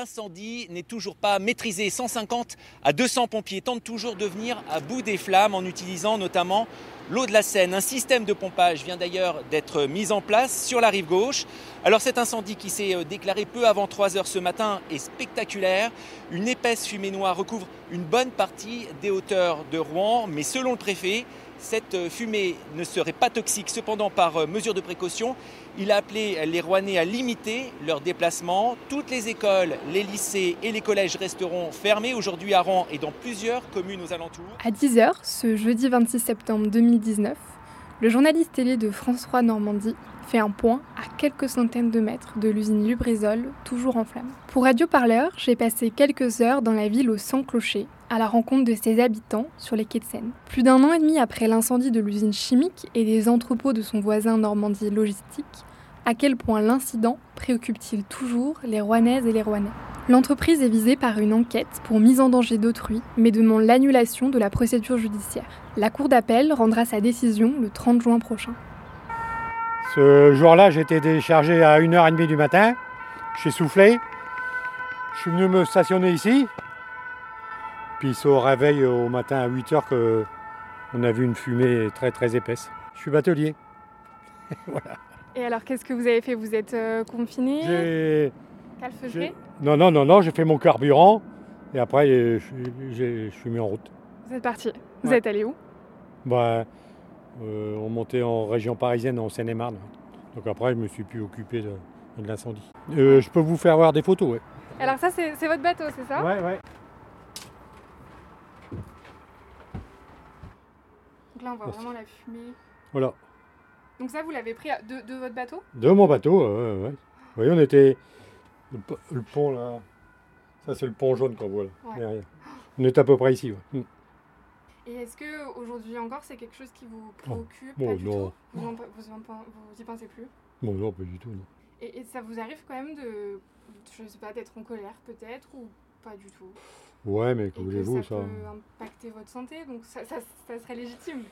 L'incendie n'est toujours pas maîtrisé. 150 à 200 pompiers tentent toujours de venir à bout des flammes en utilisant notamment l'eau de la Seine. Un système de pompage vient d'ailleurs d'être mis en place sur la rive gauche. Alors cet incendie qui s'est euh, déclaré peu avant 3 heures ce matin est spectaculaire. Une épaisse fumée noire recouvre une bonne partie des hauteurs de Rouen, mais selon le préfet, cette euh, fumée ne serait pas toxique. Cependant, par euh, mesure de précaution, il a appelé les Rouennais à limiter leurs déplacements. Toutes les écoles, les lycées et les collèges resteront fermés aujourd'hui à Rouen et dans plusieurs communes aux alentours. À 10h, ce jeudi 26 septembre 2019, le journaliste télé de France 3 Normandie fait un point à quelques centaines de mètres de l'usine Lubrizol, toujours en flammes. Pour Radio Parleur, j'ai passé quelques heures dans la ville au sans clocher, à la rencontre de ses habitants sur les quais de Seine. Plus d'un an et demi après l'incendie de l'usine chimique et des entrepôts de son voisin Normandie Logistique, à quel point l'incident préoccupe-t-il toujours les Rouennaises et les Rouennais? L'entreprise est visée par une enquête pour mise en danger d'autrui, mais demande l'annulation de la procédure judiciaire. La Cour d'appel rendra sa décision le 30 juin prochain. Ce jour-là, j'étais déchargé à 1h30 du matin. J'ai soufflé. Je suis venu me stationner ici. Puis c'est au réveil au matin à 8h qu'on a vu une fumée très très épaisse. Je suis batelier. voilà. Et alors, qu'est-ce que vous avez fait? Vous êtes euh, confiné? J'ai- Calfeutré Non, non, non, non, j'ai fait mon carburant. Et après, euh, je suis- j'ai- je suis mis en route. Vous êtes parti. Vous Ouais. êtes allé où? Bah, euh, on montait en région parisienne, en Seine-et-Marne. Donc après, je me suis plus occupé de, de l'incendie. Euh, je peux vous faire voir des photos, ouais. Alors ça, c'est votre bateau, c'est ça? Ouais, ouais. Donc là, on voit Merci. vraiment la fumée. Voilà. Donc ça, vous l'avez pris de, de votre bateau? De mon bateau, ouais, ouais. Vous voyez, on était. Le, po- le pont là. Ça, c'est le pont jaune qu'on voit là. Ouais. derrière. On est à peu près ici, ouais. Mm. Et est-ce que aujourd'hui encore, c'est quelque chose qui vous préoccupe bon, Pas du non. tout vous, en- vous, en- vous y pensez plus non, pas du tout, non. et, et ça vous arrive quand même de, je sais pas, d'être en colère peut-être ou pas du tout Ouais, mais que voulez-vous, ça, ça peut impacter votre santé, donc ça, ça- ça serait légitime.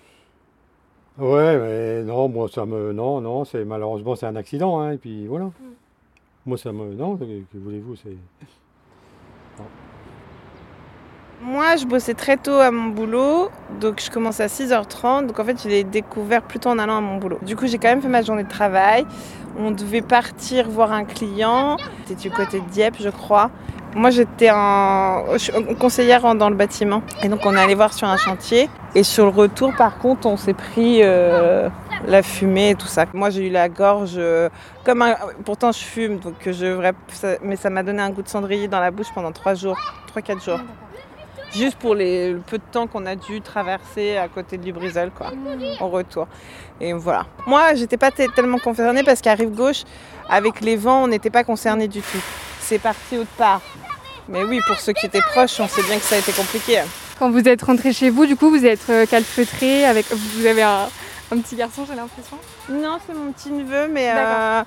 Ouais, mais non, moi, ça me. Non, non, c'est malheureusement, c'est un accident, hein, et puis voilà. Moi, ça me. Non, que, que voulez-vous, c'est. Moi, je bossais très tôt à mon boulot, donc je commence à 6h30. Donc en fait, je l'ai découvert plutôt en allant à mon boulot. Du coup, j'ai quand même fait ma journée de travail. On devait partir voir un client. C'était du côté de Dieppe, je crois. Moi, j'étais en... conseillère dans le bâtiment. Et donc, on est allé voir sur un chantier. Et sur le retour, par contre, on s'est pris euh, la fumée et tout ça. Moi, j'ai eu la gorge euh, comme un... Pourtant, je fume, donc je Mais ça m'a donné un goût de cendrier dans la bouche pendant 3 jours, 3-4 jours. Juste pour les, le peu de temps qu'on a dû traverser à côté de Lubrizol, quoi, au retour. Et voilà. Moi, j'étais pas tellement concernée parce qu'à rive gauche, avec les vents, on n'était pas concernés du tout. C'est parti autre part. Mais oui, pour ceux qui étaient proches, on sait bien que ça a été compliqué. Quand vous êtes rentré chez vous, du coup, vous êtes euh, calfeutré avec, vous avez un, un petit garçon, j'ai l'impression? Non, c'est mon petit neveu, mais D'accord.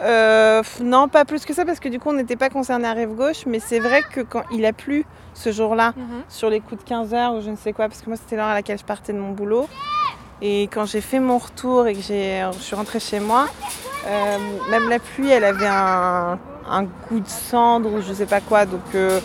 Euh, non, pas plus que ça parce que du coup, on n'était pas concernés à rive gauche. Mais c'est vrai que quand il a plu ce jour-là, sur les coups de 15 heures ou je ne sais quoi, parce que moi c'était l'heure à laquelle je partais de mon boulot. Et quand j'ai fait mon retour et que je suis rentrée chez moi, euh, même la pluie, elle avait un, un goût de cendre ou je sais pas quoi. Donc euh,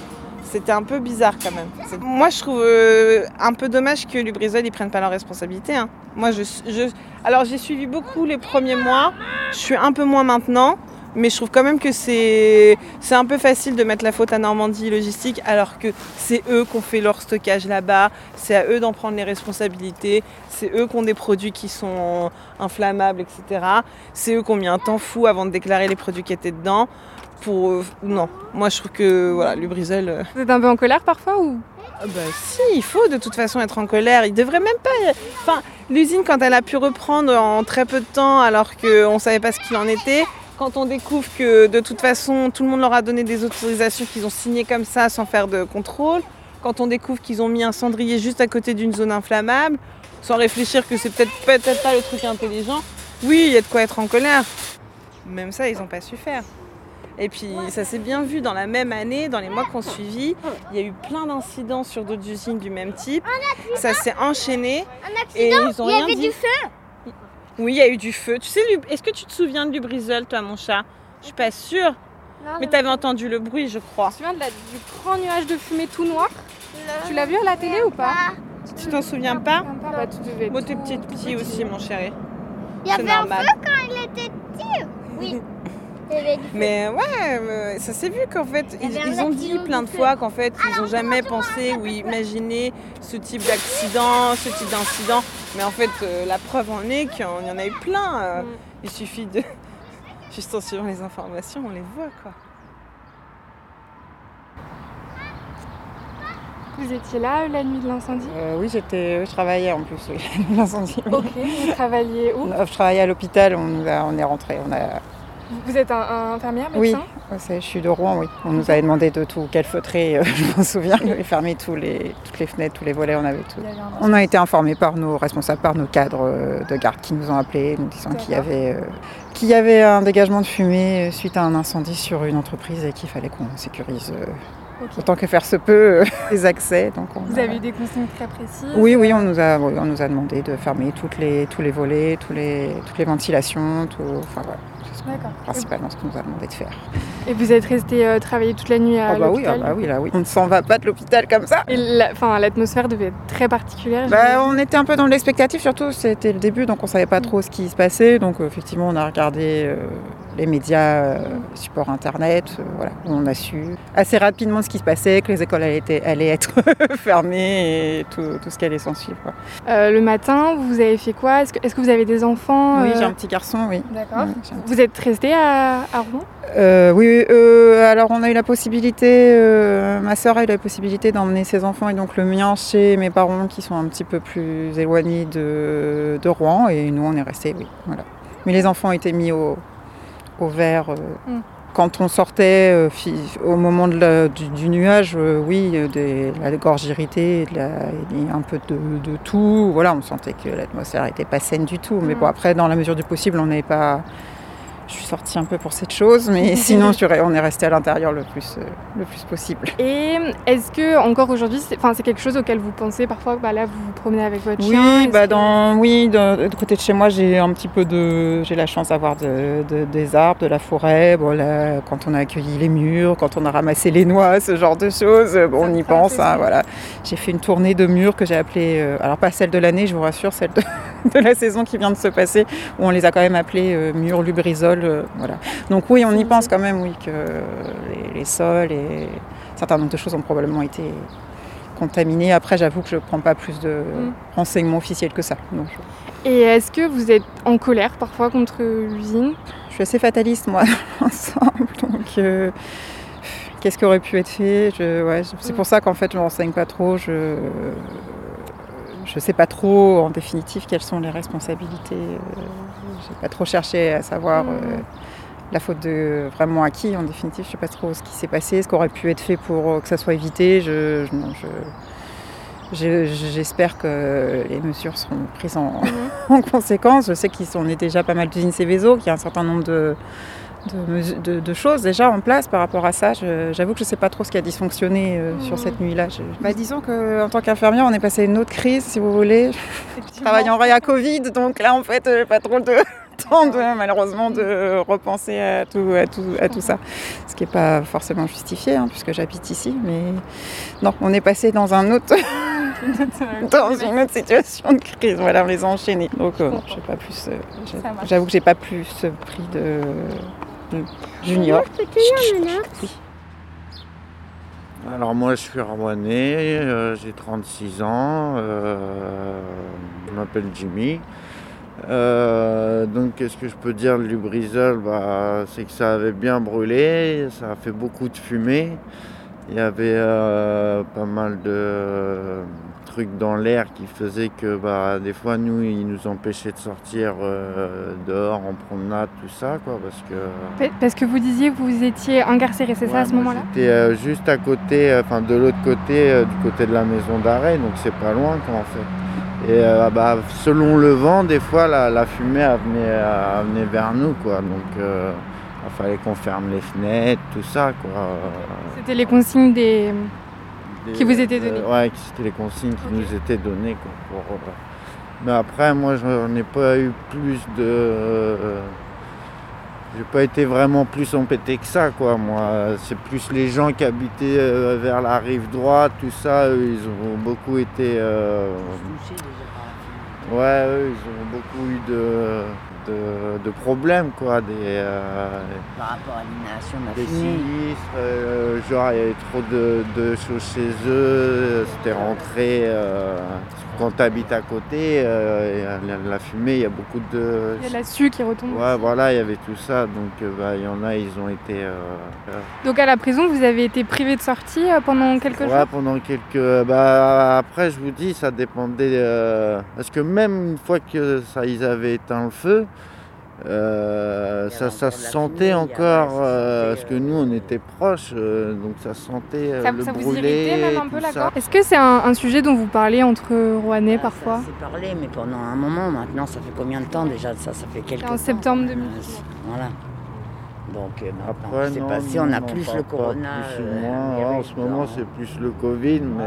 c'était un peu bizarre quand même. Moi je trouve euh, un peu dommage que Lubrizol ils prennent pas leurs responsabilités. hein. Moi je, je- alors j'ai suivi beaucoup les premiers mois, je suis un peu moins maintenant. Mais je trouve quand même que c'est un peu facile de mettre la faute à Normandie Logistique alors que c'est eux qui ont fait leur stockage là-bas, c'est à eux d'en prendre les responsabilités, c'est eux qui ont des produits qui sont inflammables, etc. C'est eux qui ont mis un temps fou avant de déclarer les produits qui étaient dedans. Pour euh, non, moi je trouve que voilà, Lubrizol. euh, Vous êtes un peu en colère parfois ou? Ah bah si, il faut de toute façon être en colère. Il devrait même pas. Enfin, l'usine quand elle a pu reprendre en très peu de temps, alors qu'on ne savait pas ce qu'il en était. Quand on découvre que de toute façon tout le monde leur a donné des autorisations qu'ils ont signées comme ça sans faire de contrôle. Quand on découvre qu'ils ont mis un cendrier juste à côté d'une zone inflammable, sans réfléchir que c'est peut-être peut-être pas le truc intelligent. Oui, il y a de quoi être en colère. Même ça, ils n'ont pas su faire. Et puis ça s'est bien vu dans la même année, dans les mois qu'on suivi. Il y a eu plein d'incidents sur d'autres usines du même type. Ça s'est enchaîné. Et ils ont Il y rien avait dit. du feu. Oui, il y a eu du feu. Tu sais, est-ce que tu te souviens de Lubrizol, toi, mon chat? Je suis pas sûre. Mais t'avais entendu le bruit, je crois. Tu te souviens de la- du grand nuage de fumée tout noir? Tu l'as vu à la télé ou pas? Tu t'en souviens pas? Bah, tu devais t'es petit, petit aussi, mon chéri. Il y avait un feu quand il était petit. Oui. Mais ouais, euh, ça s'est vu qu'en fait, ils, ont dit de plein de fois qu'en fait, ils n'ont jamais pensé ou imaginé ce type d'accident, ce type d'incident. Mais en fait, euh, la preuve en est qu'il y en a eu plein. euh, Mm. Il suffit de. Juste en suivant les informations, on les voit quoi. Vous étiez là la nuit de l'incendie? Euh, oui, j'étais, je travaillais en plus, oui, l'incendie. oui. Ok, vous travailliez où? Je travaillais à l'hôpital, on, on est rentré. On a, Vous êtes un, un infirmière, Oui. médecin? C'est- je suis de Rouen, oui. On nous avait demandé de tout calfeutrer, euh, je m'en souviens, et fermer tous les, toutes les fenêtres, tous les volets, on avait tout. Avait On a été informés par nos responsables, par nos cadres euh, de garde qui nous ont appelés, nous disant qu'il y avait, euh, qu'il y avait un dégagement de fumée suite à un incendie sur une entreprise et qu'il fallait qu'on sécurise euh, Ok. autant que faire se peut euh, les accès. Donc on Vous a- avez eu des consignes très précises Oui, oui, on nous a, oui, on nous a demandé de fermer toutes les, tous les volets, tous les, toutes les ventilations, tout, enfin voilà, D'accord. principalement ce qu'on nous a demandé de faire. Et vous êtes resté euh, travailler toute la nuit à Ah bah oui, ah l'hôpital bah oui, là oui. On ne s'en va pas de l'hôpital comme ça. Et la- l'atmosphère devait être très particulière. Bah, on était un peu dans l'expectative, surtout c'était le début, donc on savait pas trop ce qui se passait. Donc euh, effectivement, on a regardé euh, les médias, euh, supports internet, euh, voilà, on a su assez rapidement ce qui se passait, que les écoles allaient, être- allaient être fermées et tout, tout ce qui allait s'en suivre. quoi. Euh, le matin, vous avez fait quoi? Est-ce que, vous avez des enfants Oui, euh, j'ai un petit garçon, oui. D'accord. Oui, Vous êtes resté à, à Rouen? Euh, oui, alors on a eu la possibilité, ma sœur a eu la possibilité d'emmener ses enfants et donc le mien chez mes parents qui sont un petit peu plus éloignés de, de Rouen et nous on est restés, oui, voilà. Mais les enfants étaient mis au, au vert. euh, Mm. Quand on sortait euh, au moment de la- du, du nuage, euh, oui, des, la gorge irritée, de la- et un peu de, de tout. Voilà, on sentait que l'atmosphère n'était pas saine du tout. Mais Mm. bon, après, dans la mesure du possible, on n'avait pas. Je suis sortie un peu par cette chose, mais sinon, on est resté à l'intérieur le plus, euh, le plus possible. Et est-ce que encore aujourd'hui, c'est, enfin, c'est quelque chose auquel vous pensez parfois Bah là, vous vous promenez avec votre chien. Oui, est-ce bah que- dans, oui, de, de côté de chez moi, j'ai un petit peu de, j'ai la chance d'avoir de, de- des arbres, de la forêt. Bon là, quand on a accueilli les murs, quand on a ramassé les noix, ce genre de choses, bon, Ça on y pense. hein, voilà, j'ai fait une tournée de murs que j'ai appelée, euh, alors pas celle de l'année, je vous rassure, celle de, de la saison qui vient de se passer, où on les a quand même appelés euh, murs lubrizol, euh, voilà. Donc oui, on y pense quand même, oui, que les, les sols et un certain nombre de choses ont probablement été contaminées. Après, j'avoue que je ne prends pas plus de Mm. renseignements officiels que ça. Donc, je, Et est-ce que vous êtes en colère parfois contre l'usine? Je suis assez fataliste, moi, dans l'ensemble. Donc, euh, qu'est-ce qui aurait pu être fait? Je- ouais, je- C'est Mm. pour ça qu'en fait, je ne me renseigne pas trop. Je ne sais pas trop, en définitive, quelles sont les responsabilités. Je n'ai pas trop cherché à savoir euh, la faute de vraiment à qui. En définitive, je ne sais pas trop ce qui s'est passé, ce qui aurait pu être fait pour euh, que ça soit évité. Je, je- non, je- je- J'espère que les mesures seront prises en, en conséquence. Je sais qu'on est déjà pas mal d'usines Céveso, qu'il y a un certain nombre de, de, mesu- de- de choses déjà en place par rapport à ça. J'avoue que je ne sais pas trop ce qui a dysfonctionné euh, sur cette nuit-là. Je- Bah, disons qu'en tant qu'infirmière, on est passé à une autre crise, si vous voulez. Je travaille en réa Covid, donc là, en fait, pas trop de temps, de, malheureusement, de repenser à tout, à tout, à tout ça. Ce qui n'est pas forcément justifié, hein, puisque j'habite ici. Mais non, on est passé dans un autre dans une autre situation de crise. Voilà, on les a enchaînés. Donc, euh, non, pas plus. euh. J'avoue que j'ai pas plus pris de junior. Je peux Oui. Alors moi je suis Arwanais, euh, j'ai 36 ans, euh, je m'appelle Jimmy. Euh, donc qu'est-ce que je peux dire de Lubrizol bah, C'est que ça avait bien brûlé, ça a fait beaucoup de fumée. Il y avait euh, pas mal de dans l'air qui faisaient que bah, des fois nous ils nous empêchaient de sortir euh, dehors en promenade, tout ça quoi, parce que Pa- Parce que vous disiez que vous étiez incarcéré, c'est ça à ce moment-là? J'étais euh, juste à côté, euh, enfin de l'autre côté, euh, du côté de la maison d'arrêt, donc c'est pas loin quoi en fait. Et euh, bah, selon le vent, des fois la, la fumée elle venait, elle venait vers nous quoi. Donc euh, Il fallait qu'on ferme les fenêtres, tout ça quoi. C'était les consignes des... Qui vous étaient données euh, Ouais, c'était les consignes qui nous étaient données. Quoi, pour, euh, Mais après, moi, je n'ai pas eu plus de. J'ai pas été vraiment plus embêté que ça, quoi. Moi, c'est plus les gens qui habitaient euh, vers la rive droite, tout ça. Eux, ils ont beaucoup été. Ouais, eux, ils ont beaucoup eu de de, problèmes, quoi. Des, euh, Par rapport à l'inhalation de la Des sinistres, euh, genre il y avait trop de, choses chez eux, c'était rentré. Euh, quand tu habites à côté, la, fumée, il y a beaucoup de. Il y a la su qui retombe. Ouais, voilà, il y avait tout ça. Donc bah, il y en a, ils ont été. donc à la prison, vous avez été privé de sortie pendant quelques jours Ouais, pendant quelques. Bah, après, je vous dis, ça dépendait. Parce que même une fois que ça, ils avaient éteint le feu, euh, ça, ça se sentait encore, euh, parce que nous on était proches, euh, donc ça sentait ça, le ça brûler. Vous irritait même un peu la Est-ce que c'est un, sujet dont vous parlez entre Rouennais ah, parfois? Ça s'est parlé, mais pendant un moment maintenant, ça fait combien de temps déjà? Ça Ça fait quelques En septembre 2010. voilà. Donc Après, c'est passé, on a plus le corona. en ce moment c'est plus le Covid, mais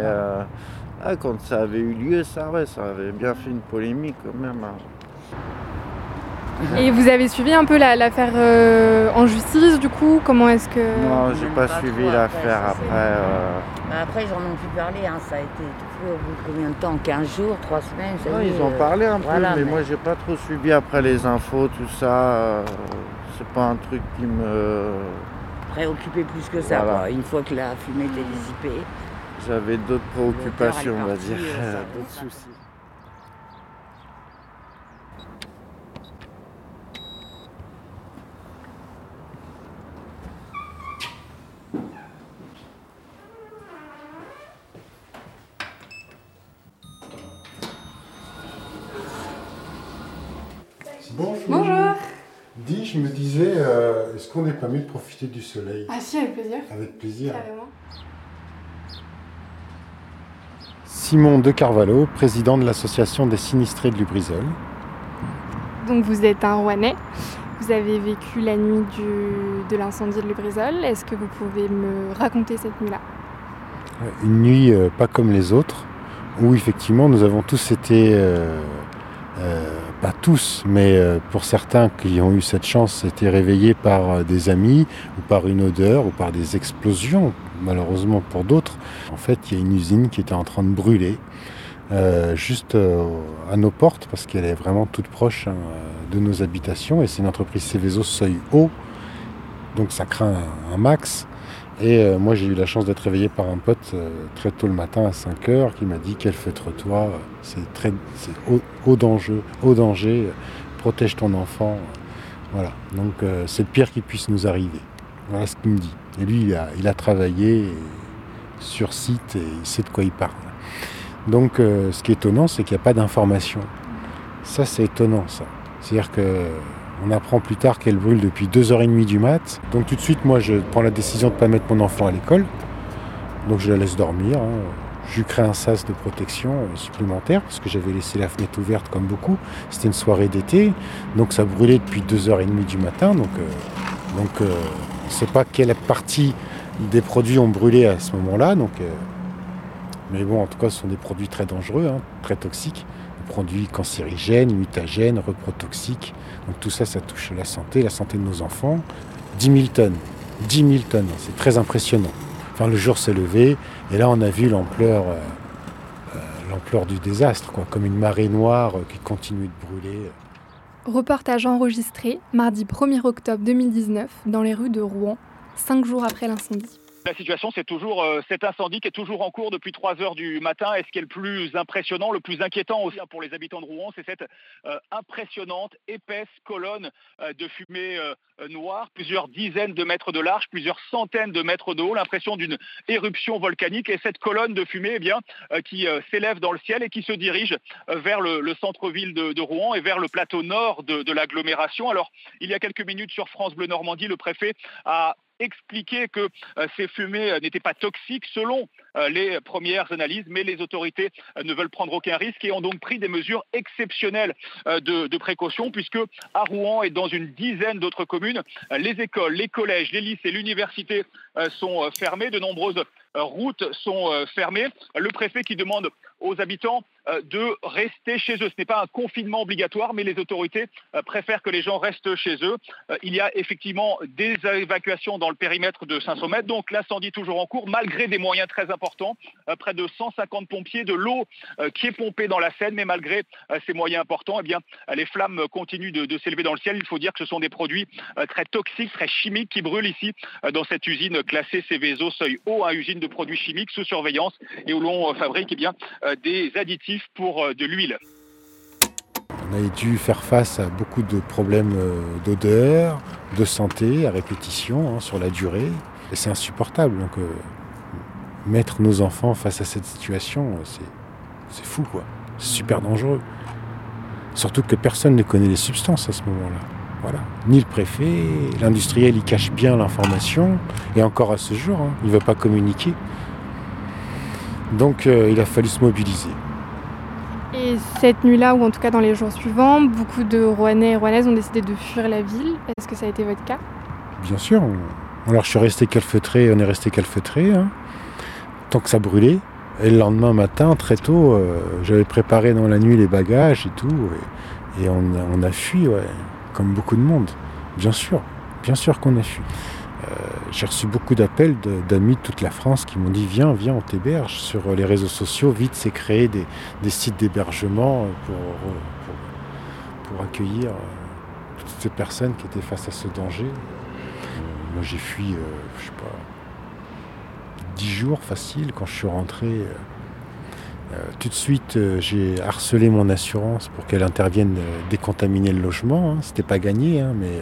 ah, quand ça avait eu lieu, ça, ça avait bien fait une polémique quand même. Hein. Et vous avez suivi un peu l'affaire euh, en justice du coup Comment est-ce que... Non, j'ai pas, pas, suivi l'affaire après. Euh... Bah après, j'en ai plus parlé, hein. ça a été tout au bout de combien de temps? 15 jours, 3 semaines ça non, Ils ont parlé un peu, mais, mais, moi j'ai pas trop suivi après les infos, tout ça. Euh, c'est pas un truc qui me. Préoccupé plus que ça, voilà. une fois que la fumée était dissipée. J'avais d'autres préoccupations, on va dire, euh, d'autres soucis. Bonjour. Dis, je me disais, euh, est-ce qu'on n'est pas mieux de profiter du soleil Ah si, avec plaisir. Avec plaisir. Simon De Carvalho, président de l'association des sinistrés de Lubrizol. Donc vous êtes un Rouennais. Vous avez vécu la nuit de l'incendie de Lubrizol. Est-ce que vous pouvez me raconter cette nuit-là? Une nuit euh, pas comme les autres, où effectivement nous avons tous été euh, pas tous, mais euh, pour certains qui ont eu cette chance, été réveillés par euh, des amis ou par une odeur ou par des explosions, malheureusement pour d'autres. En fait, il y a une usine qui était en train de brûler euh, juste à nos portes parce qu'elle est vraiment toute proche hein, de nos habitations et c'est une entreprise Céveso seuil haut, donc ça craint un max. Et euh, moi, j'ai eu la chance d'être réveillé par un pote euh, très tôt le matin à 5 h qui m'a dit quel feutre-toi, c'est très, c'est haut, danger, haut danger, protège ton enfant. Voilà. Donc, euh, c'est le pire qui puisse nous arriver. Voilà ce qu'il me dit. Et lui, il a, il a travaillé sur site et il sait de quoi il parle. Donc, ce qui est étonnant, c'est qu'il n'y a pas d'information. Ça, c'est étonnant, ça. C'est-à-dire que on apprend plus tard qu'elle brûle depuis 2h30 du mat. Donc tout de suite, moi, je prends la décision de ne pas mettre mon enfant à l'école. Donc je la laisse dormir. Hein. Je lui crée un sas de protection euh, supplémentaire parce que j'avais laissé la fenêtre ouverte comme beaucoup. C'était une soirée d'été, donc ça brûlait depuis 2h30 du matin. Donc, euh, donc euh, ne sait pas quelle partie des produits ont brûlé à ce moment-là. Mais bon, en tout cas, ce sont des produits très dangereux, hein, très toxiques produits cancérigènes, mutagènes, reprotoxiques. Donc tout ça, ça touche la santé, la santé de nos enfants. 10 000 tonnes. 10 000 tonnes, c'est très impressionnant. Enfin, le jour s'est levé et là, on a vu l'ampleur, euh, euh, l'ampleur du désastre, quoi, comme une marée noire qui continue de brûler. Reportage enregistré mardi 1er octobre 2019 dans les rues de Rouen, cinq jours après l'incendie. La situation, c'est toujours euh, cet incendie qui est toujours en cours depuis 3 heures du matin. Et ce qui est le plus impressionnant, le plus inquiétant aussi pour les habitants de Rouen, c'est cette euh, impressionnante, épaisse colonne euh, de fumée noire, plusieurs dizaines de mètres de large, plusieurs centaines de mètres de haut, l'impression d'une éruption volcanique. Et cette colonne de fumée, eh qui s'élève dans le ciel et qui se dirige vers le, centre-ville de, Rouen et vers le plateau nord de, de l'agglomération. Alors, il y a quelques minutes sur France Bleu Normandie, le préfet a expliqué que ces fumées n'étaient pas toxiques selon les premières analyses, mais les autorités ne veulent prendre aucun risque et ont donc pris des mesures exceptionnelles de, de précaution, puisque à Rouen et dans une dizaine d'autres communes, les écoles, les collèges, les lycées, l'université sont fermés. De nombreuses routes sont fermées. Le préfet qui demande aux habitants euh, de rester chez eux. Ce n'est pas un confinement obligatoire, mais les autorités euh, préfèrent que les gens restent chez eux. Euh, il y a effectivement des évacuations dans le périmètre de 500 mètres, donc l'incendie toujours en cours, malgré des moyens très importants, près de 150 pompiers, de l'eau qui est pompée dans la Seine, mais malgré ces moyens importants, eh bien, les flammes continuent de, s'élever dans le ciel. Il faut dire que ce sont des produits très toxiques, très chimiques qui brûlent ici dans cette usine classée Céveso seuil haut, une usine de produits chimiques sous surveillance et où l'on fabrique eh bien, des additifs pour euh, de l'huile. On a dû faire face à beaucoup de problèmes euh, d'odeur, de santé à répétition hein, sur la durée. Et c'est insupportable. Donc euh, mettre nos enfants face à cette situation, c'est fou quoi. C'est super dangereux. Surtout que personne ne connaît les substances à ce moment-là. Voilà. Ni le préfet, l'industriel il cache bien l'information, et encore à ce jour, hein, il ne veut pas communiquer. Donc il a fallu se mobiliser. Et cette nuit-là, ou en tout cas dans les jours suivants, beaucoup de Rouennais et Rouennaises ont décidé de fuir la ville. Est-ce que ça a été votre cas? Bien sûr. Alors je suis resté calfeutré, on est resté calfeutré, hein, tant que ça brûlait. Et le lendemain matin, très tôt, euh, j'avais préparé dans la nuit les bagages et tout. Et, on, a fui, comme beaucoup de monde. Bien sûr, bien sûr qu'on a fui. Euh, j'ai reçu beaucoup d'appels d'amis de toute la France qui m'ont dit viens, viens, on t'héberge. Sur les réseaux sociaux, vite s'est créé des, sites d'hébergement pour, pour, accueillir euh, toutes ces personnes qui étaient face à ce danger. Euh, moi j'ai fui, je sais pas, dix jours facile quand je suis rentré. tout de suite, j'ai harcelé mon assurance pour qu'elle intervienne décontaminer le logement. Hein. C'était pas gagné, hein, mais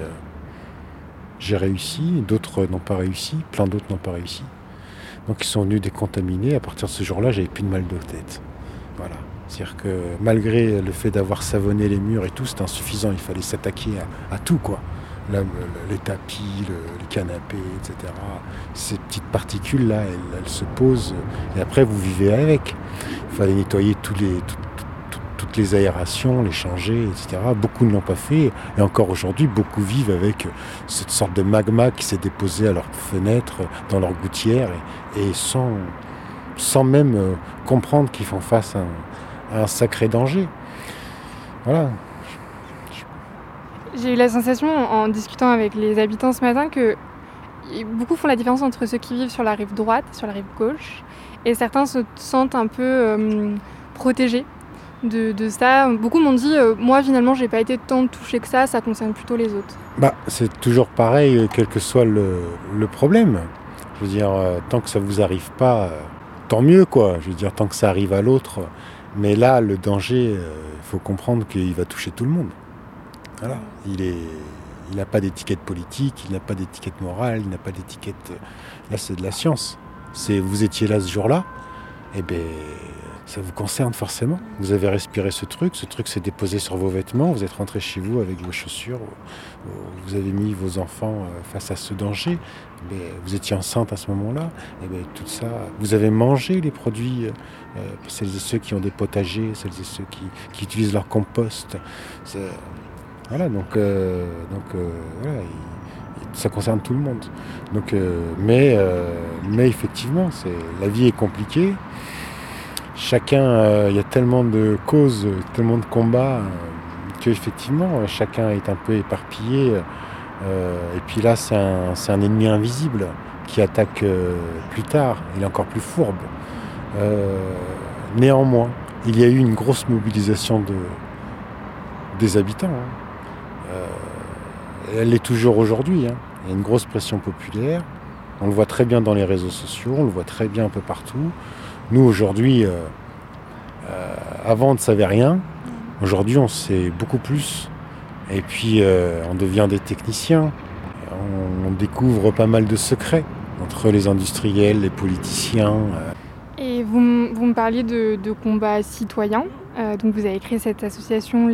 j'ai réussi, d'autres n'ont pas réussi, plein d'autres n'ont pas réussi. Donc ils sont venus décontaminer. À partir de ce jour-là, j'avais plus de mal de tête. Voilà. C'est-à-dire que malgré le fait d'avoir savonné les murs et tout, c'était insuffisant. Il fallait s'attaquer à, tout, quoi. les tapis, les canapés, etc. Ces petites particules-là, elles, se posent et après vous vivez avec. Il fallait nettoyer tous les, toutes les aérations, les changer, etc. Beaucoup ne l'ont pas fait. Et encore aujourd'hui, beaucoup vivent avec cette sorte de magma qui s'est déposé à leurs fenêtres, dans leurs gouttières, et, sans, sans même euh, comprendre qu'ils font face à un, sacré danger. Voilà. J'ai eu la sensation, en discutant avec les habitants ce matin, que beaucoup font la différence entre ceux qui vivent sur la rive droite, sur la rive gauche, et certains se sentent un peu euh, protégés de, ça. Beaucoup m'ont dit, euh, moi finalement, j'ai pas été tant touché que ça, ça concerne plutôt les autres. Bah, c'est toujours pareil, euh, quel que soit le, problème. Je veux dire, euh, tant que ça vous arrive pas, tant mieux, quoi. Je veux dire, tant que ça arrive à l'autre. Mais là, le danger, il faut comprendre qu'il va toucher tout le monde. Voilà. Il est. Il n'a pas d'étiquette politique, il n'a pas d'étiquette morale, il n'a pas d'étiquette. Là, c'est de la science. Vous étiez là ce jour-là, et eh ben ça vous concerne forcément. Vous avez respiré ce truc, ce truc s'est déposé sur vos vêtements, vous êtes rentré chez vous avec vos chaussures, vous avez mis vos enfants euh, face à ce danger, vous étiez enceinte à ce moment-là, et bien tout ça, vous avez mangé les produits, euh, euh, celles et ceux qui ont des potagers, celles et ceux qui, utilisent leur compost. Voilà, donc, donc voilà, ça concerne tout le monde. Donc, mais, mais effectivement, la vie est compliquée chacun, euh, il y a tellement de causes, tellement de combats, euh, qu'effectivement, chacun est un peu éparpillé. Euh, et puis là, c'est un, ennemi invisible qui attaque plus tard. Il est encore plus fourbe. néanmoins, il y a eu une grosse mobilisation de, des habitants. Hein. elle l'est toujours aujourd'hui. Hein. Il y a une grosse pression populaire. On le voit très bien dans les réseaux sociaux, on le voit très bien un peu partout. Nous, aujourd'hui, euh, euh, avant, on ne savait rien. Aujourd'hui, on sait beaucoup plus. Et puis, euh, on devient des techniciens. On, découvre pas mal de secrets entre les industriels, les politiciens. Et vous, me parliez de, combats citoyens. donc, vous avez créé cette association,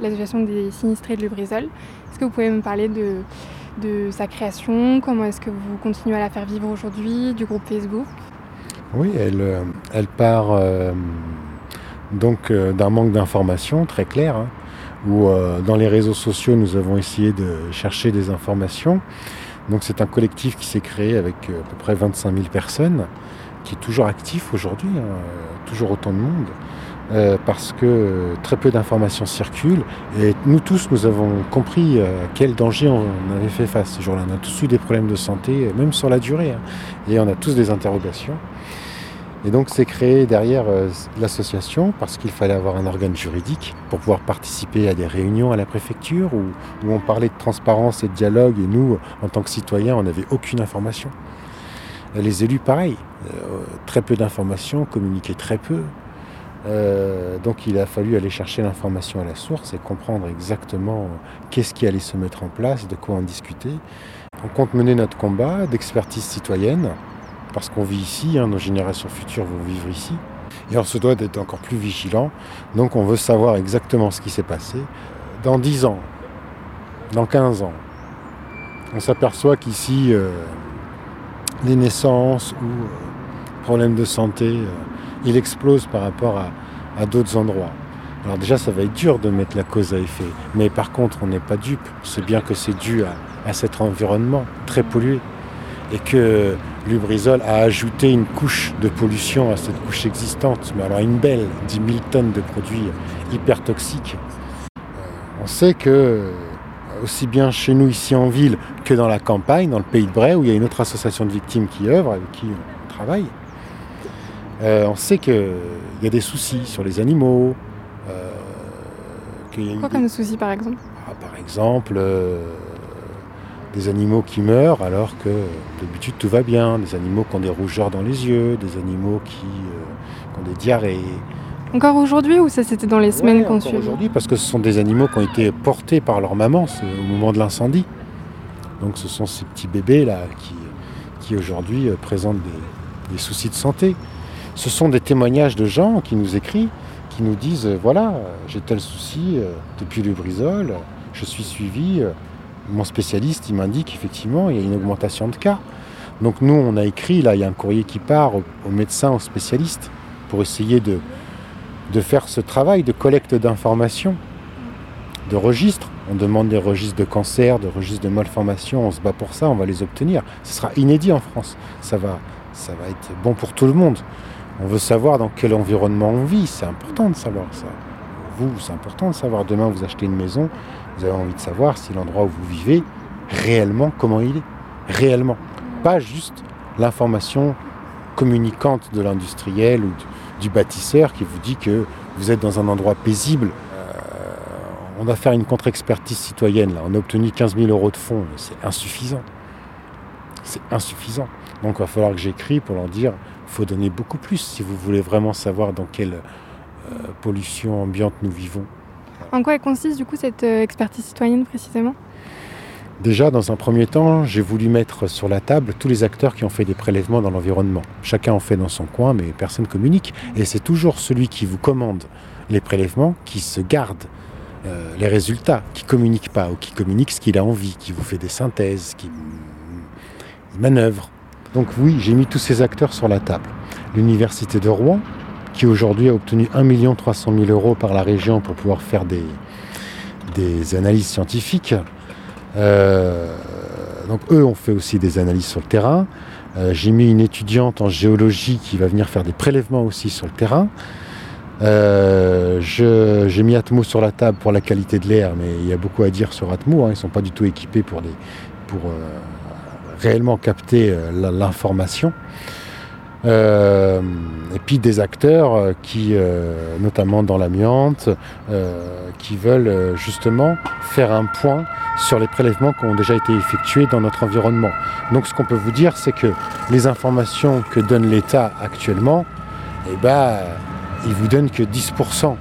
l'association des sinistrés de Lubrizol. Est-ce que vous pouvez me parler de, de sa création? Comment est-ce que vous continuez à la faire vivre aujourd'hui? Du groupe Facebook Oui, elle, euh, part euh, donc euh, d'un manque d'informations très clair, hein, où dans les réseaux sociaux nous avons essayé de chercher des informations. Donc c'est un collectif qui s'est créé avec à peu près 25 000 personnes, qui est toujours actif aujourd'hui, hein, toujours autant de monde. parce que très peu d'informations circulent et nous tous nous avons compris euh, quel danger on avait fait face ce jour-là. On a tous eu des problèmes de santé, même sur la durée, hein, et on a tous des interrogations. Et donc c'est créé derrière euh, l'association parce qu'il fallait avoir un organe juridique pour pouvoir participer à des réunions à la préfecture où, on parlait de transparence et de dialogue et nous, en tant que citoyens, on n'avait aucune information. Les élus, pareil, euh, très peu d'informations, communiquaient très peu. Euh, donc il a fallu aller chercher l'information à la source et comprendre exactement qu'est-ce qui allait se mettre en place, de quoi en discuter. On compte mener notre combat d'expertise citoyenne parce qu'on vit ici, hein, nos générations futures vont vivre ici. Et on se doit d'être encore plus vigilant. Donc on veut savoir exactement ce qui s'est passé. Dans 10 ans, dans 15 ans, on s'aperçoit qu'ici, euh, les naissances ou euh, problèmes de santé, euh, il explose par rapport à, d'autres endroits. Alors déjà, ça va être dur de mettre la cause à effet. Mais par contre, on n'est pas dupe. C'est bien que c'est dû à cet environnement très pollué. Et que Lubrizol a ajouté une couche de pollution à cette couche existante. Mais alors une belle, 10 000 tonnes de produits hyper toxiques. Euh, on sait que, euh, aussi bien chez nous ici en ville que dans la campagne, dans le pays de Bray, où il y a une autre association de victimes qui œuvre, avec qui on travaille, euh, on sait qu'il y a des soucis sur les animaux. euh, qu'il y a Quoi des- comme souci par exemple? Ah, par exemple, euh, des animaux qui meurent alors que d'habitude tout va bien, des animaux qui ont des rougeurs dans les yeux, des animaux qui, euh, qui ont des diarrhées. Encore aujourd'hui ou ça c'était dans les semaines Ouais, qu'on suit aujourd'hui, parce que ce sont des animaux qui ont été portés par leur maman au moment de l'incendie. Donc ce sont ces petits bébés là qui, qui aujourd'hui euh, présentent des, des soucis de santé. Ce sont des témoignages de gens qui nous écrivent, qui nous disent euh, voilà, j'ai tel souci depuis le brisol, je suis suivi, mon spécialiste il m'indique effectivement il y a une augmentation de cas. Donc nous on a écrit, là il y a un courrier qui part aux, médecins, aux spécialistes, pour essayer de, de faire ce travail de collecte d'informations, de registres. On demande des registres de cancer, de registres de malformations, on se bat pour ça, on va les obtenir. Ce sera inédit en France. Ça va, ça va être bon pour tout le monde. On veut savoir dans quel environnement on vit, c'est important de savoir ça. Vous, c'est important de savoir. Demain, vous achetez une maison, vous avez envie de savoir si l'endroit où vous vivez, réellement, comment il est. Réellement. Pas juste l'information communicante de l'industriel ou du, bâtisseur qui vous dit que vous êtes dans un endroit paisible. Euh, on va faire une contre-expertise citoyenne. Là. On a obtenu 15 000 euros de fonds. C'est insuffisant. C'est insuffisant. Donc il va falloir que j'écris pour leur dire il faut donner beaucoup plus si vous voulez vraiment savoir dans quelle euh, pollution ambiante nous vivons. En quoi elle consiste du coup cette euh, expertise citoyenne précisément? Déjà, dans un premier temps, j'ai voulu mettre sur la table tous les acteurs qui ont fait des prélèvements dans l'environnement. Chacun en fait dans son coin, mais personne communique. Et c'est toujours celui qui vous commande les prélèvements qui se garde euh, les résultats, qui communique pas ou qui communique ce qu'il a envie, qui vous fait des synthèses, qui manœuvre. Donc oui, j'ai mis tous ces acteurs sur la table. L'université de Rouen, qui aujourd'hui a obtenu 1 300 000 euros par la région pour pouvoir faire des, des analyses scientifiques. Euh, donc eux ont fait aussi des analyses sur le terrain. Euh, J'ai mis une étudiante en géologie qui va venir faire des prélèvements aussi sur le terrain. Euh, J'ai mis Atmo sur la table pour la qualité de l'air, mais il y a beaucoup à dire sur Atmo. hein. Ils ne sont pas du tout équipés pour, pour réellement capter l'information. Euh, et puis des acteurs euh, qui, euh, notamment dans l'amiante, qui veulent justement faire un point sur les prélèvements qui ont déjà été effectués dans notre environnement. Donc ce qu'on peut vous dire, c'est que les informations que donne l'État actuellement, eh ben, il vous donne que 10%.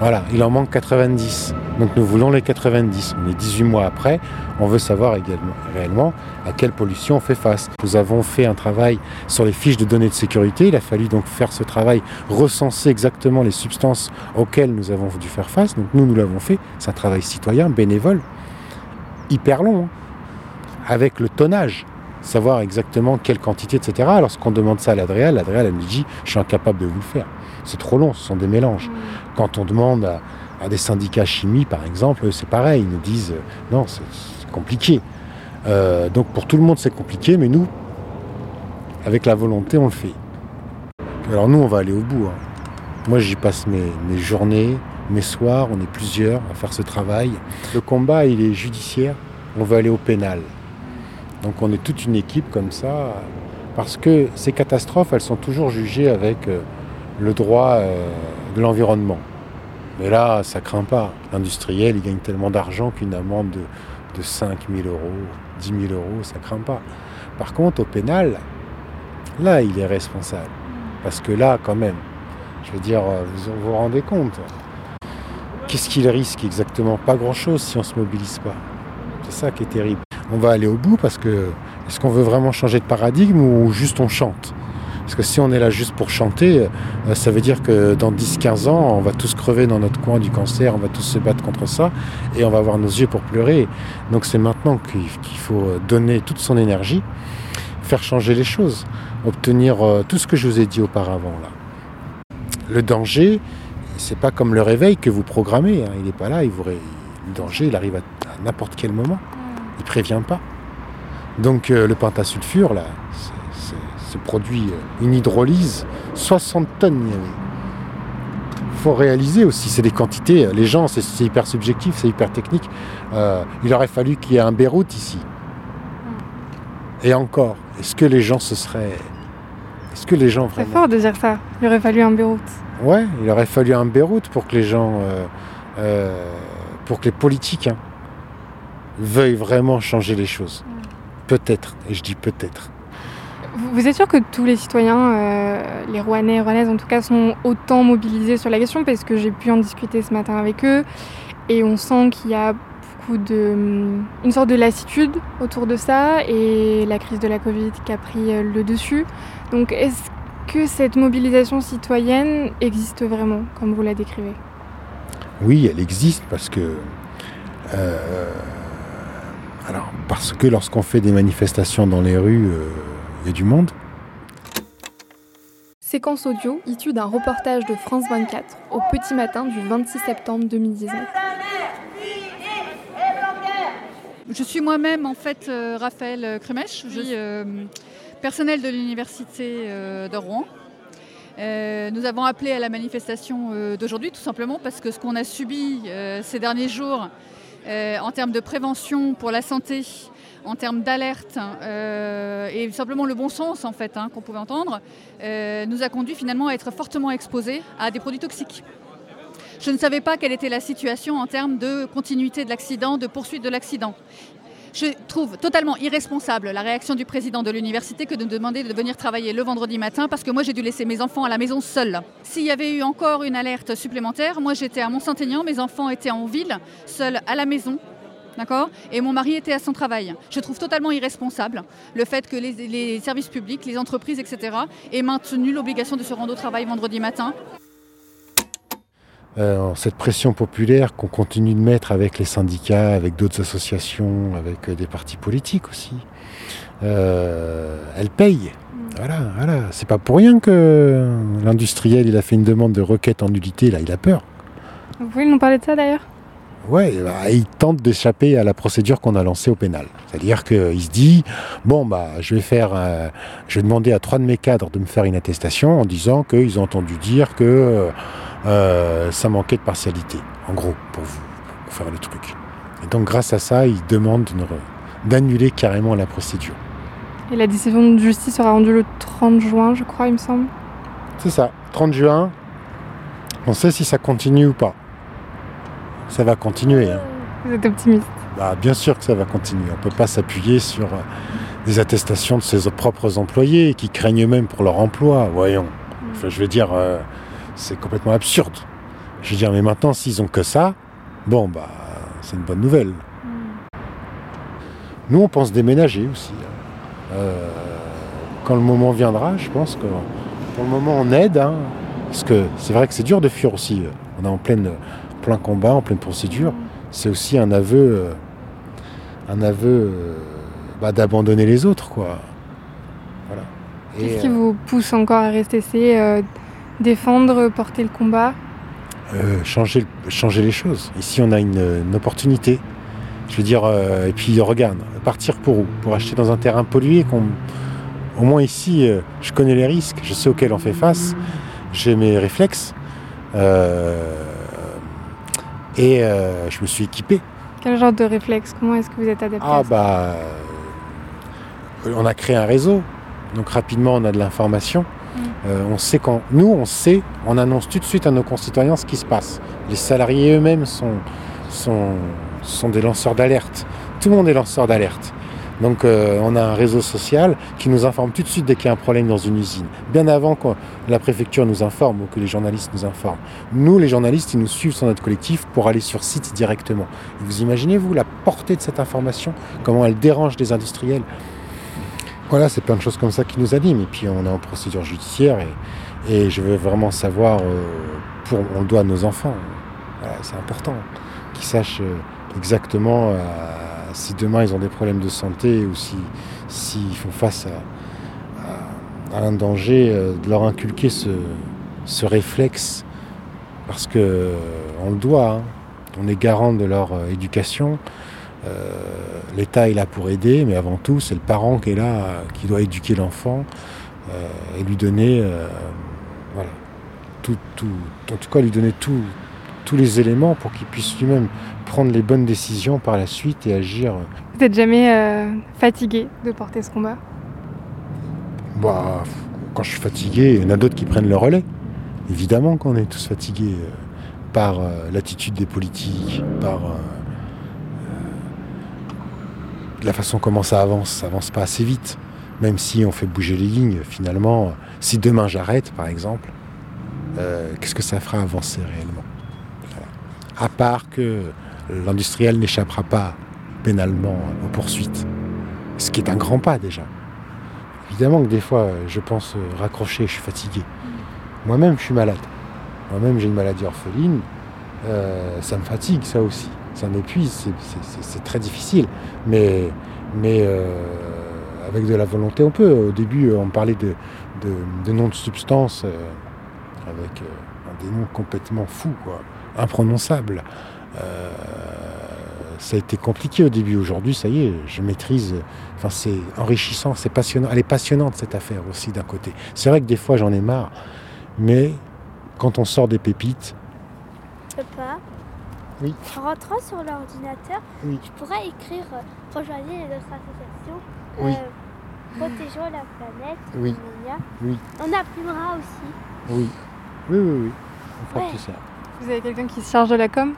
Voilà, il en manque 90. Donc nous voulons les 90. On est 18 mois après, on veut savoir également, réellement à quelle pollution on fait face. Nous avons fait un travail sur les fiches de données de sécurité. Il a fallu donc faire ce travail, recenser exactement les substances auxquelles nous avons dû faire face. Donc nous, nous l'avons fait. C'est un travail citoyen, bénévole, hyper long. hein. avec le tonnage, savoir exactement quelle quantité, etc. Lorsqu'on demande ça à l'Adréal, l'Adréal, elle me dit, je suis incapable de vous le faire. C'est trop long, ce sont des mélanges. Quand on demande à, des syndicats chimie, par exemple, c'est pareil, ils nous disent, non, c'est compliqué. Euh, donc pour tout le monde, c'est compliqué, mais nous, avec la volonté, on le fait. Alors nous, on va aller au bout. Hein. Moi, j'y passe mes, mes, journées, mes soirs, on est plusieurs à faire ce travail. Le combat, il est judiciaire, on va aller au pénal. Donc on est toute une équipe comme ça, parce que ces catastrophes, elles sont toujours jugées avec euh, le droit euh, de l'environnement. Mais là, ça craint pas. L'industriel, il gagne tellement d'argent qu'une amende de, de 5 000 euros, 10 000 euros, ça craint pas. Par contre, au pénal, là, il est responsable. Parce que là, quand même, je veux dire, vous vous rendez compte Qu'est-ce qu'il risque exactement? Pas grand-chose si on ne se mobilise pas. C'est ça qui est terrible. On va aller au bout parce que est-ce qu'on veut vraiment changer de paradigme ou juste on chante? Parce que si on est là juste pour chanter, euh, ça veut dire que dans 10-15 ans, on va tous crever dans notre coin du cancer, on va tous se battre contre ça et on va avoir nos yeux pour pleurer. Donc c'est maintenant qu'il faut donner toute son énergie, faire changer les choses obtenir euh, tout ce que je vous ai dit auparavant là. Le danger, c'est pas comme le réveil que vous programmez. Hein. Il n'est pas là. Il vous Le danger, il arrive à, n'importe quel moment. Il prévient pas. Donc euh, le pentasulfure là, c'est produit euh, une hydrolyse, 60 tonnes il y avait. faut réaliser aussi, c'est des quantités. Les gens, c'est hyper subjectif, c'est hyper technique. il aurait fallu qu'il y ait un Beyrouth ici. Et encore, est-ce que les gens se seraient est-ce que les gens vraiment... C'est fort de dire ça. Il aurait fallu un Beyrouth. Ouais, il aurait fallu un Beyrouth pour que les gens, euh, euh, pour que les politiques hein, veuillent vraiment changer les choses. Peut-être, et je dis peut-être. Vous êtes sûr que tous les citoyens, euh, les Rouennais et Rouennaises en tout cas, sont autant mobilisés sur la question Parce que j'ai pu en discuter ce matin avec eux et on sent qu'il y a beaucoup de. une sorte de lassitude autour de ça et la crise de la Covid qui a pris le dessus. Donc est-ce que cette mobilisation citoyenne existe vraiment, comme vous la décrivez? Oui, elle existe parce que... Euh, alors, parce que lorsqu'on fait des manifestations dans les rues, euh, il y a du monde. Séquence audio issue d'un reportage de France 24 au petit matin du 26 septembre 2019. Je suis moi-même en fait euh, Raphaël Kremech. Je suis personnel de l'Université euh, de Rouen. Euh, nous avons appelé à la manifestation euh, d'aujourd'hui tout simplement parce que ce qu'on a subi ces derniers jours en termes de prévention pour la santé, en termes d'alerte et simplement le bon sens en fait hein, qu'on pouvait entendre, nous a conduit finalement à être fortement exposés à des produits toxiques. Je ne savais pas quelle était la situation en termes de continuité de l'accident, de poursuite de l'accident. Je trouve totalement irresponsable la réaction du président de l'université que de me demander de venir travailler le vendredi matin parce que moi j'ai dû laisser mes enfants à la maison seuls. S'il y avait eu encore une alerte supplémentaire, moi j'étais à Mont-Saint-Aignan, mes enfants étaient en ville, seuls à la maison. D'accord? Et mon mari était à son travail. Je trouve totalement irresponsable le fait que les, les services publics, les entreprises, etc., aient maintenu l'obligation de se rendre au travail vendredi matin. Cette pression populaire qu'on continue de mettre avec les syndicats, avec d'autres associations, avec euh, des partis politiques aussi, euh, elle paye. Mm. Voilà, voilà. C'est pas pour rien que l'industriel il a fait une demande de requête en nullité, là, il a peur. Vous pouvez nous parler de ça d'ailleurs? Ouais, bah, il tente d'échapper à la procédure qu'on a lancée au pénal. C'est-à-dire qu'il se dit bon bah je vais faire, je vais demander à trois de mes cadres de me faire une attestation en disant qu'ils ont entendu dire que euh, ça manquait de partialité, en gros, pour vous, pour faire le truc. Et donc grâce à ça, il demande d'annuler carrément la procédure. Et la décision de justice sera rendue le 30 juin, je crois, il me semble. C'est ça, 30 juin. On sait si ça continue ou pas. Ça va continuer. Hein. Vous êtes optimiste bah, Bien sûr que ça va continuer. On ne peut pas s'appuyer sur euh, des attestations de ses propres employés qui craignent même pour leur emploi. Voyons. Mm. je veux dire, euh, c'est complètement absurde. Je veux dire, mais maintenant, s'ils ont que ça, bon, bah, c'est une bonne nouvelle. Hmm. Nous, on pense déménager aussi. Hein. Euh, quand le moment viendra, je pense que pour le moment, on aide. Hein. parce que c'est vrai que c'est dur de fuir aussi. On est en pleine, plein combat, en pleine procédure. C'est aussi un aveu, euh, un aveu euh, bah, d'abandonner les autres, quoi. Voilà. Qu'est-ce qui euh, vous pousse encore à rester C'est défendre, porter le combat? Changer, changer les choses. Ici, on a une, une opportunité. Je veux dire, et puis regarde, partir pour où? Pour acheter dans un terrain pollué qu'on. Au moins ici, euh, je connais les risques, je sais auxquels on fait face, j'ai mes réflexes. euh, et euh, je me suis équipé. Quel genre de réflexe? Comment est-ce que vous êtes adapté Ah bah, euh, on a créé un réseau, donc rapidement on a de l'information. Euh, on sait quand, nous on sait, on annonce tout de suite à nos concitoyens ce qui se passe. Les salariés eux-mêmes sont, sont, sont des lanceurs d'alerte. Tout le monde est lanceur d'alerte. Donc euh, on a un réseau social qui nous informe tout de suite dès qu'il y a un problème dans une usine, bien avant que la préfecture nous informe ou que les journalistes nous informent. Nous, les journalistes, ils nous suivent sur notre collectif pour aller sur site directement. Vous imaginez-vous la portée de cette information, comment elle dérange les industriels? Voilà, c'est plein de choses comme ça qui nous animent. Et puis on est en procédure judiciaire et, je veux vraiment savoir, euh, pour, on le doit à nos enfants. C'est important qu'ils sachent euh, exactement euh, si demain ils ont des problèmes de santé ou si s'ils font face à, un danger, euh, de leur inculquer ce, ce réflexe parce que euh, on le doit. hein. On est garant de leur éducation. L'État est là pour aider, mais avant tout, c'est le parent qui est là, qui doit éduquer l'enfant et lui donner, voilà, tout, tout, en tout cas, lui donner tout- tous les éléments pour qu'il puisse lui-même prendre les bonnes décisions par la suite et agir. Vous n'êtes jamais euh, fatigué de porter ce combat? Bah, quand je suis fatigué, il y en a d'autres qui prennent le relais. Évidemment qu'on est tous fatigués euh, par euh, l'attitude des politiques, par la façon comment ça avance. Ça avance pas assez vite. Même si on fait bouger les lignes, finalement, si demain j'arrête, par exemple, qu'est-ce que ça fera avancer réellement? À part que l'industriel n'échappera pas pénalement aux poursuites. Ce qui est un grand pas déjà. Évidemment que des fois, je pense raccrocher, je suis fatigué. Moi-même, je suis malade. Moi-même, j'ai une maladie orpheline. Euh, ça me fatigue, ça aussi. Ça m'épuise, c'est- très difficile. Mais, mais euh, avec de la volonté, on peut. Au début, on parlait de, noms de substances euh, avec des noms complètement fous, quoi, imprononçables. Euh, ça a été compliqué au début. Aujourd'hui, ça y est, je maîtrise. Enfin, c'est enrichissant, c'est passionnant. Elle est passionnante cette affaire aussi d'un côté. C'est vrai que des fois, j'en ai marre, mais quand on sort des pépites, Papa, Oui. en rentrant sur l'ordinateur, Oui. je pourrais écrire euh, rejoignez les autres associations, Oui. euh, protégeons la planète, Oui. oui, on imprimera aussi. oui, oui, oui, oui, on fera Ouais. tout ça. Vous avez quelqu'un qui se charge de la com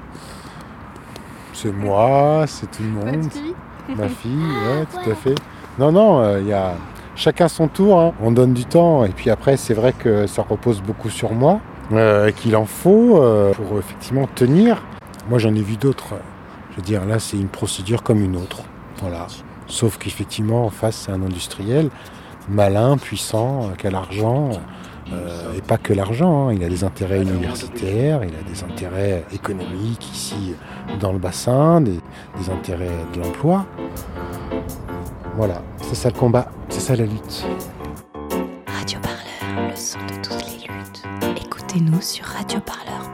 C'est moi, c'est tout le monde. Votre fille Ma fille, ouais, tout à fait. Non, non, il y a chacun son tour. hein. On donne du temps et puis après, c'est vrai que ça repose beaucoup sur moi, euh, qu'il en faut euh, pour effectivement tenir. Moi, j'en ai vu d'autres. Je veux dire, là, c'est une procédure comme une autre. Voilà. Sauf qu'effectivement, en face, c'est un industriel malin, puissant, euh, qui a l'argent. Euh, et pas que l'argent, hein. il a des intérêts universitaires, il a des intérêts économiques ici dans le bassin, des, des intérêts de l'emploi. Voilà, c'est ça le combat, c'est ça la lutte. Radio Parleur, le son de toutes les luttes. Écoutez-nous sur radioparleur.fr.